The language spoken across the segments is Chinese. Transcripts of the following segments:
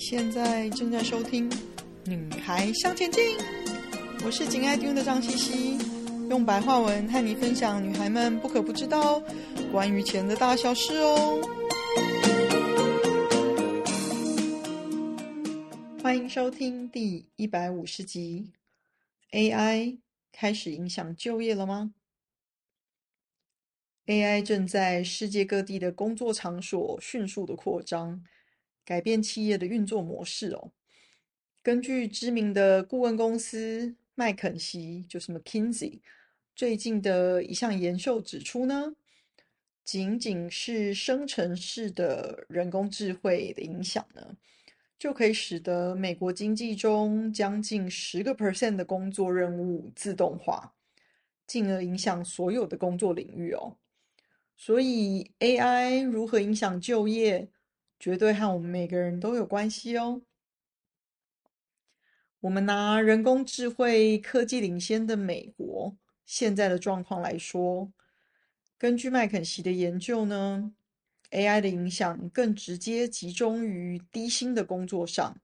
现在正在收听《女孩向前进》，我是紧爱听的张茜茜，用白话文和你分享女孩们不可不知道关于钱的大小事哦。欢迎收听第一百五十集。AI 开始影响就业了吗？AI 正在世界各地的工作场所迅速的扩张。改变企业的运作模式哦。根据知名的顾问公司麦肯锡，就是 McKinsey，最近的一项研究指出呢，仅仅是生成式的人工智慧的影响呢，就可以使得美国经济中将近十个 percent 的工作任务自动化，进而影响所有的工作领域哦。所以 AI 如何影响就业？绝对和我们每个人都有关系哦。我们拿人工智慧科技领先的美国现在的状况来说，根据麦肯锡的研究呢，AI 的影响更直接集中于低薪的工作上，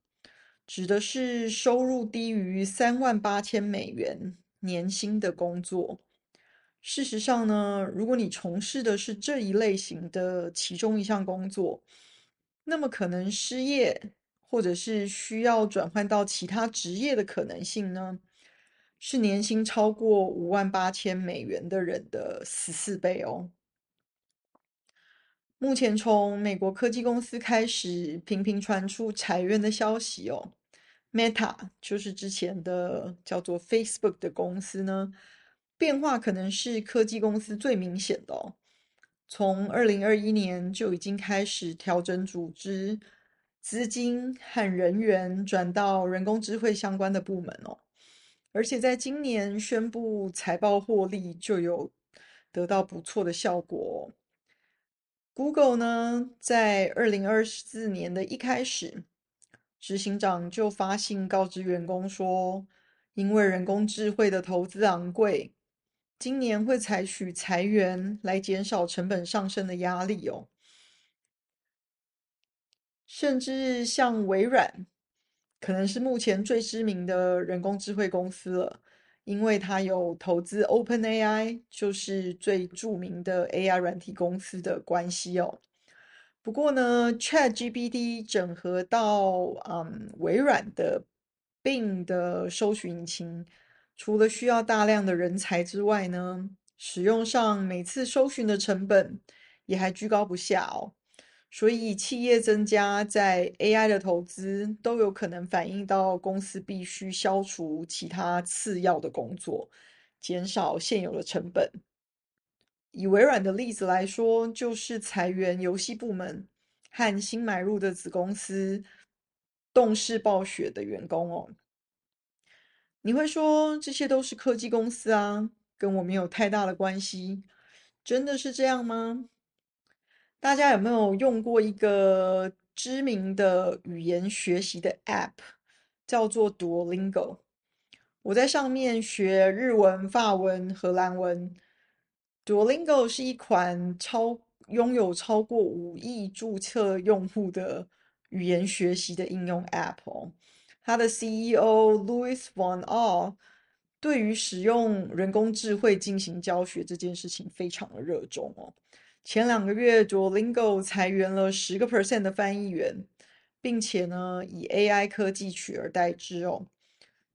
指的是收入低于三万八千美元年薪的工作。事实上呢，如果你从事的是这一类型的其中一项工作，那么可能失业，或者是需要转换到其他职业的可能性呢，是年薪超过五万八千美元的人的十四倍哦。目前从美国科技公司开始频频传出裁员的消息哦，Meta 就是之前的叫做 Facebook 的公司呢，变化可能是科技公司最明显的哦。从二零二一年就已经开始调整组织、资金和人员转到人工智慧相关的部门哦，而且在今年宣布财报获利就有得到不错的效果。Google 呢，在二零二四年的一开始，执行长就发信告知员工说，因为人工智慧的投资昂贵。今年会采取裁员来减少成本上升的压力哦，甚至像微软，可能是目前最知名的人工智慧公司了，因为它有投资 OpenAI，就是最著名的 AI 软体公司的关系哦。不过呢，ChatGPT 整合到嗯微软的 Bing 的搜寻引擎。除了需要大量的人才之外呢，使用上每次搜寻的成本也还居高不下哦。所以企业增加在 AI 的投资，都有可能反映到公司必须消除其他次要的工作，减少现有的成本。以微软的例子来说，就是裁员游戏部门和新买入的子公司动视暴雪的员工哦。你会说这些都是科技公司啊，跟我没有太大的关系，真的是这样吗？大家有没有用过一个知名的语言学习的 App，叫做 Duolingo？我在上面学日文、法文、荷兰文。Duolingo 是一款超拥有超过五亿注册用户的语言学习的应用 App 哦。他的 CEO Louis von Aal 对于使用人工智慧进行教学这件事情非常的热衷哦。前两个月，Duolingo 裁员了十个 percent 的翻译员，并且呢以 AI 科技取而代之哦。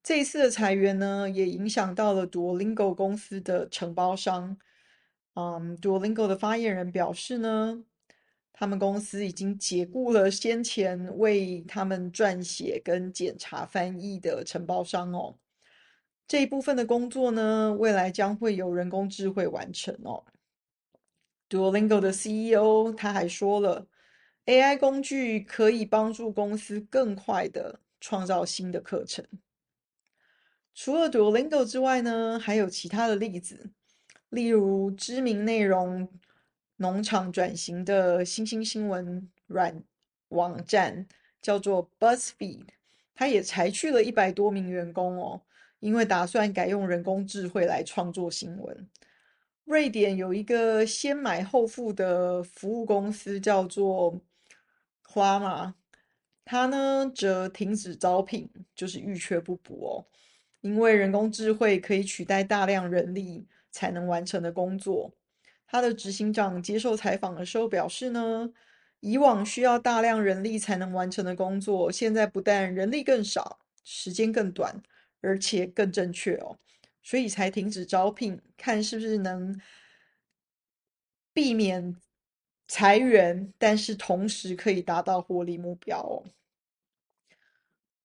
这一次的裁员呢，也影响到了 Duolingo 公司的承包商。嗯，Duolingo 的发言人表示呢。他们公司已经解雇了先前为他们撰写跟检查翻译的承包商哦。这一部分的工作呢，未来将会由人工智慧完成哦。Duolingo 的 CEO 他还说了，AI 工具可以帮助公司更快地创造新的课程。除了 Duolingo 之外呢，还有其他的例子，例如知名内容。农场转型的新兴新闻软网站叫做 BuzzFeed，它也裁去了一百多名员工哦，因为打算改用人工智慧来创作新闻。瑞典有一个先买后付的服务公司叫做 Klarna，它呢则停止招聘，就是欲缺不补哦。因为人工智慧可以取代大量人力才能完成的工作。他的执行长接受采访的时候表示呢，以往需要大量人力才能完成的工作，现在不但人力更少，时间更短，而且更正确哦，所以才停止招聘，看是不是能避免裁员，但是同时可以达到获利目标哦。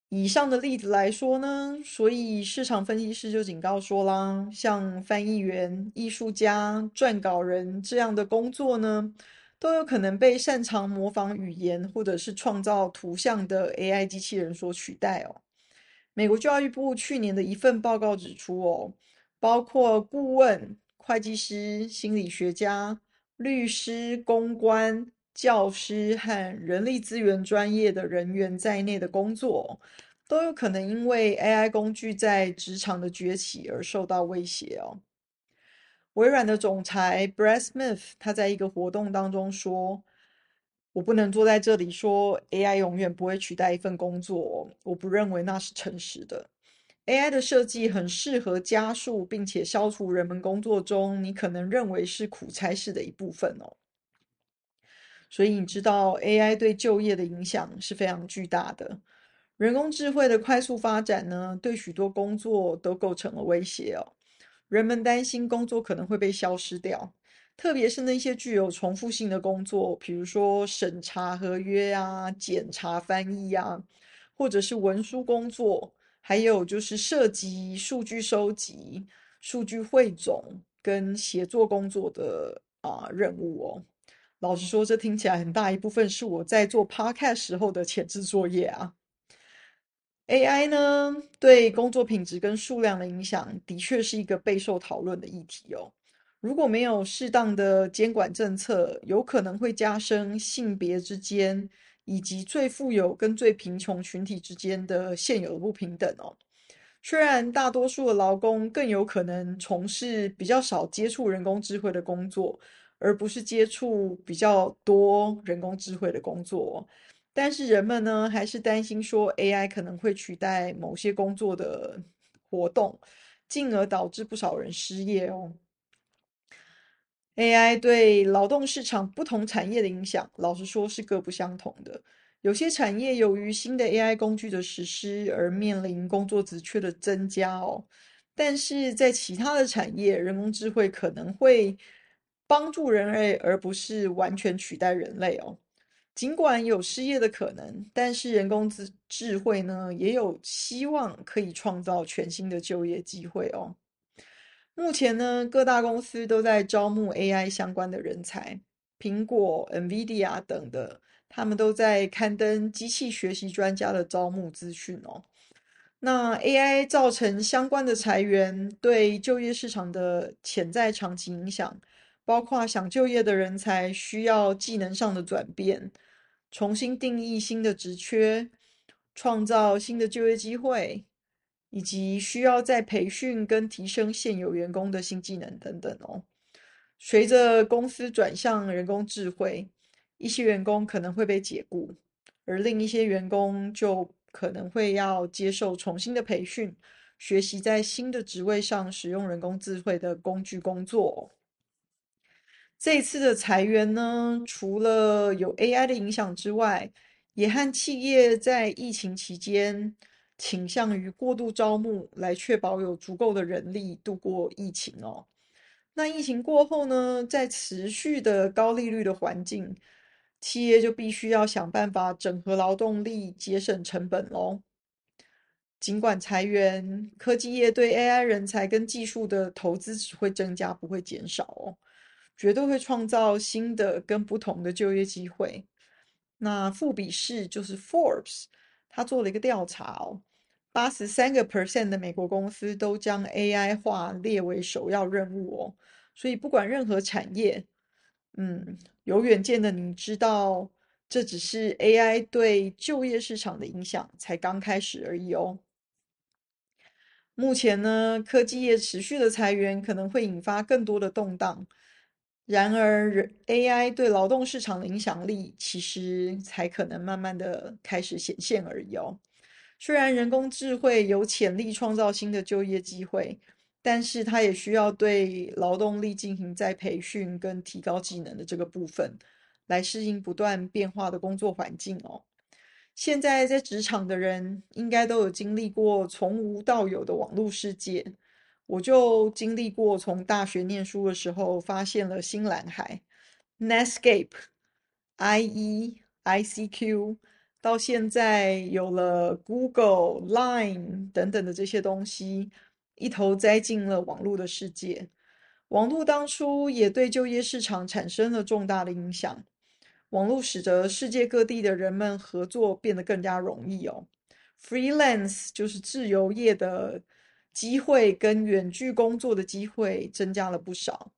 以上的例子来说呢，所以市场分析师就警告说啦，像翻译员、艺术家、撰稿人这样的工作呢，都有可能被擅长模仿语言或者是创造图像的 AI 机器人所取代哦。美国教育部去年的一份报告指出哦，包括顾问、会计师、心理学家、律师、公关。教师和人力资源专业的人员在内的工作，都有可能因为 AI 工具在职场的崛起而受到威胁哦。微软的总裁 Brad Smith 他在一个活动当中说：“我不能坐在这里说 AI 永远不会取代一份工作，我不认为那是诚实的。AI 的设计很适合加速并且消除人们工作中你可能认为是苦差事的一部分哦。”所以你知道 AI 对就业的影响是非常巨大的。人工智慧的快速发展呢，对许多工作都构成了威胁哦。人们担心工作可能会被消失掉，特别是那些具有重复性的工作，比如说审查合约啊、检查翻译啊，或者是文书工作，还有就是涉及数据收集、数据汇总跟协作工作的啊任务哦。老实说，这听起来很大一部分是我在做 podcast 时候的前置作业啊。AI 呢，对工作品质跟数量的影响，的确是一个备受讨论的议题哦。如果没有适当的监管政策，有可能会加深性别之间，以及最富有跟最贫穷群体之间的现有的不平等哦。虽然大多数的劳工更有可能从事比较少接触人工智慧的工作。而不是接触比较多人工智慧的工作，但是人们呢，还是担心说 AI 可能会取代某些工作的活动，进而导致不少人失业哦。AI 对劳动市场不同产业的影响，老实说是各不相同的。有些产业由于新的 AI 工具的实施而面临工作职缺的增加哦，但是在其他的产业，人工智慧可能会帮助人类，而不是完全取代人类哦。尽管有失业的可能，但是人工智智慧呢，也有希望可以创造全新的就业机会哦。目前呢，各大公司都在招募 AI 相关的人才，苹果、NVIDIA 等的，他们都在刊登机器学习专家的招募资讯哦。那 AI 造成相关的裁员，对就业市场的潜在长期影响。包括想就业的人才需要技能上的转变，重新定义新的职缺，创造新的就业机会，以及需要再培训跟提升现有员工的新技能等等哦。随着公司转向人工智慧，一些员工可能会被解雇，而另一些员工就可能会要接受重新的培训，学习在新的职位上使用人工智慧的工具工作。这次的裁员呢，除了有 AI 的影响之外，也和企业在疫情期间倾向于过度招募，来确保有足够的人力度过疫情哦。那疫情过后呢，在持续的高利率的环境，企业就必须要想办法整合劳动力，节省成本喽。尽管裁员，科技业对 AI 人才跟技术的投资只会增加，不会减少哦。绝对会创造新的跟不同的就业机会。那富比士就是 Forbes，他做了一个调查哦，八十三个 percent 的美国公司都将 AI 化列为首要任务哦。所以不管任何产业，嗯，有远见的你知道，这只是 AI 对就业市场的影响才刚开始而已哦。目前呢，科技业持续的裁员可能会引发更多的动荡。然而，AI 对劳动市场的影响力其实才可能慢慢的开始显现而已哦。虽然人工智慧有潜力创造新的就业机会，但是它也需要对劳动力进行再培训跟提高技能的这个部分，来适应不断变化的工作环境哦。现在在职场的人应该都有经历过从无到有的网络世界，我就经历过从大学念书的时候发现了新蓝海，Netscape、IE、ICQ。到现在有了 Google、Line 等等的这些东西，一头栽进了网络的世界。网络当初也对就业市场产生了重大的影响。网络使得世界各地的人们合作变得更加容易哦。Freelance 就是自由业的机会跟远距工作的机会增加了不少。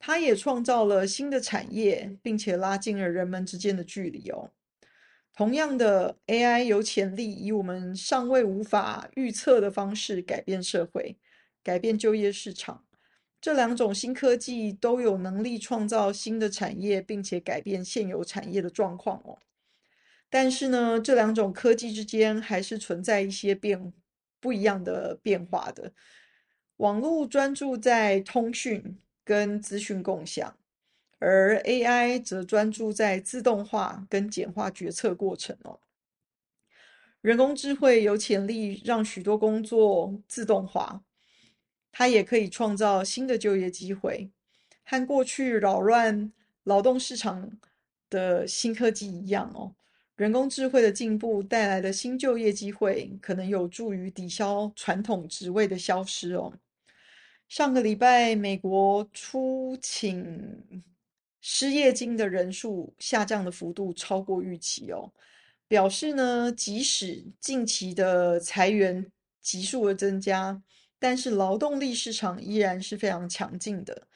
它也创造了新的产业，并且拉近了人们之间的距离哦。同样的，AI 有潜力以我们尚未无法预测的方式改变社会、改变就业市场。这两种新科技都有能力创造新的产业，并且改变现有产业的状况哦。但是呢，这两种科技之间还是存在一些变不一样的变化的。网络专注在通讯跟资讯共享。而 AI 则专注在自动化跟简化决策过程哦。人工智慧有潜力让许多工作自动化，它也可以创造新的就业机会，和过去扰乱劳动市场的新科技一样哦。人工智慧的进步带来的新就业机会，可能有助于抵消传统职位的消失哦。上个礼拜，美国初请失业金的人数下降的幅度超过预期哦，表示呢，即使近期的裁员急速的增加，但是劳动力市场依然是非常强劲的。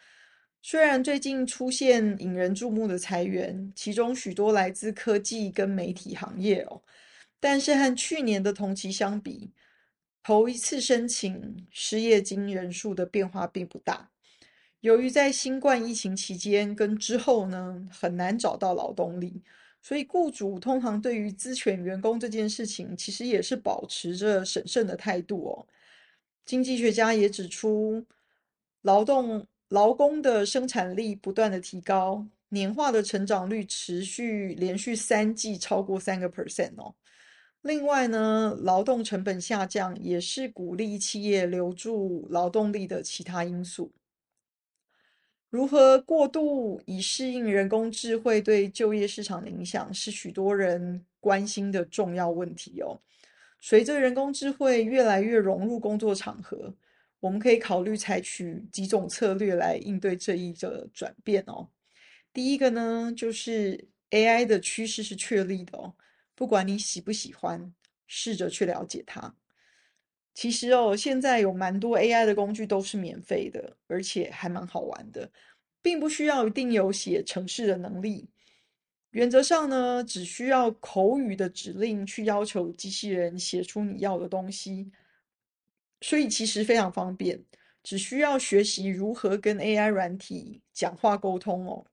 虽然最近出现引人注目的裁员，其中许多来自科技跟媒体行业哦，但是和去年的同期相比，头一次申请失业金人数的变化并不大。由于在新冠疫情期间跟之后呢，很难找到劳动力，所以雇主通常对于资遣员工这件事情，其实也是保持着审慎的态度哦。经济学家也指出，劳动劳工的生产力不断的提高，年化的成长率持续连续三季超过三个 percent 哦。另外呢，劳动成本下降也是鼓励企业留住劳动力的其他因素。如何过渡以适应人工智慧对就业市场的影响，是许多人关心的重要问题哦。随着人工智慧越来越融入工作场合，我们可以考虑采取几种策略来应对这一个转变哦。第一个呢，就是 AI 的趋势是确立的哦，不管你喜不喜欢，试着去了解它。其实哦，现在有蛮多 AI 的工具都是免费的，而且还蛮好玩的，并不需要一定有写程式的能力。原则上呢，只需要口语的指令去要求机器人写出你要的东西，所以其实非常方便，只需要学习如何跟 AI 软体讲话沟通哦。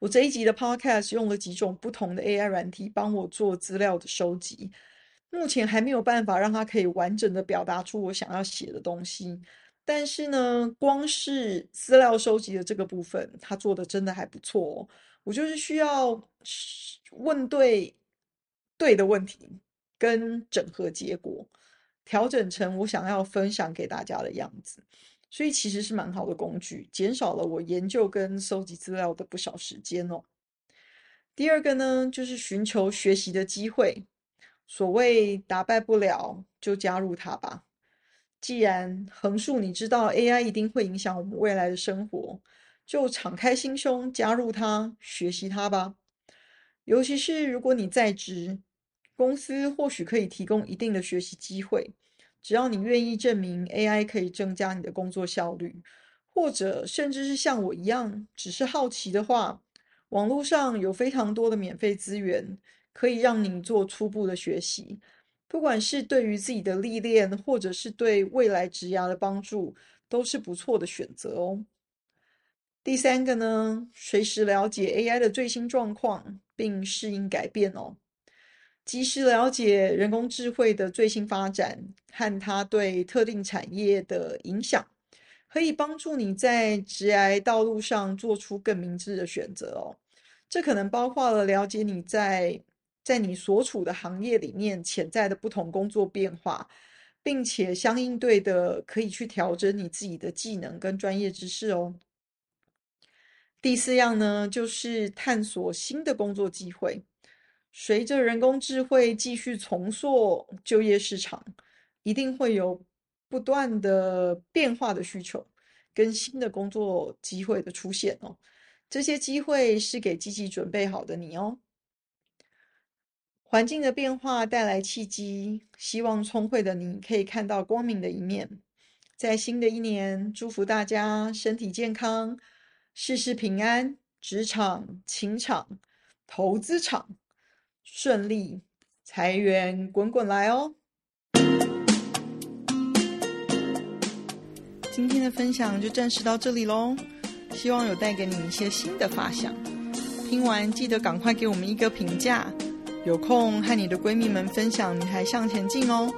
我这一集的 Podcast 用了几种不同的 AI 软体帮我做资料的收集。目前还没有办法让它可以完整的表达出我想要写的东西，但是呢，光是资料收集的这个部分，他做的真的还不错哦。我就是需要问对对的问题，跟整合结果，调整成我想要分享给大家的样子，所以其实是蛮好的工具，减少了我研究跟收集资料的不少时间哦。第二个呢，就是寻求学习的机会。所谓打败不了，就加入它吧。既然横竖你知道 AI 一定会影响我们未来的生活，就敞开心胸加入它，学习它吧。尤其是如果你在职，公司或许可以提供一定的学习机会。只要你愿意证明 AI 可以增加你的工作效率，或者甚至是像我一样只是好奇的话，网络上有非常多的免费资源。可以让你做初步的学习，不管是对于自己的历练，或者是对未来职涯的帮助，都是不错的选择哦。第三个呢，随时了解 AI 的最新状况，并适应改变哦。及时了解人工智慧的最新发展和它对特定产业的影响，可以帮助你在职涯道路上做出更明智的选择哦。这可能包括了了解你在在你所处的行业里面潜在的不同工作变化，并且相应对的可以去调整你自己的技能跟专业知识哦。第四样呢，就是探索新的工作机会。随着人工智慧继续重塑就业市场，一定会有不断的变化的需求跟新的工作机会的出现哦。这些机会是给积极准备好的你哦。环境的变化带来契机，希望聪慧的你可以看到光明的一面。在新的一年，祝福大家身体健康，事事平安，职场、情场、投资场顺利，财源滚滚来哦。今天的分享就暂时到这里喽。希望有带给你一些新的发想。听完记得赶快给我们一个评价。有空和你的闺蜜们分享《女孩向前进》哦。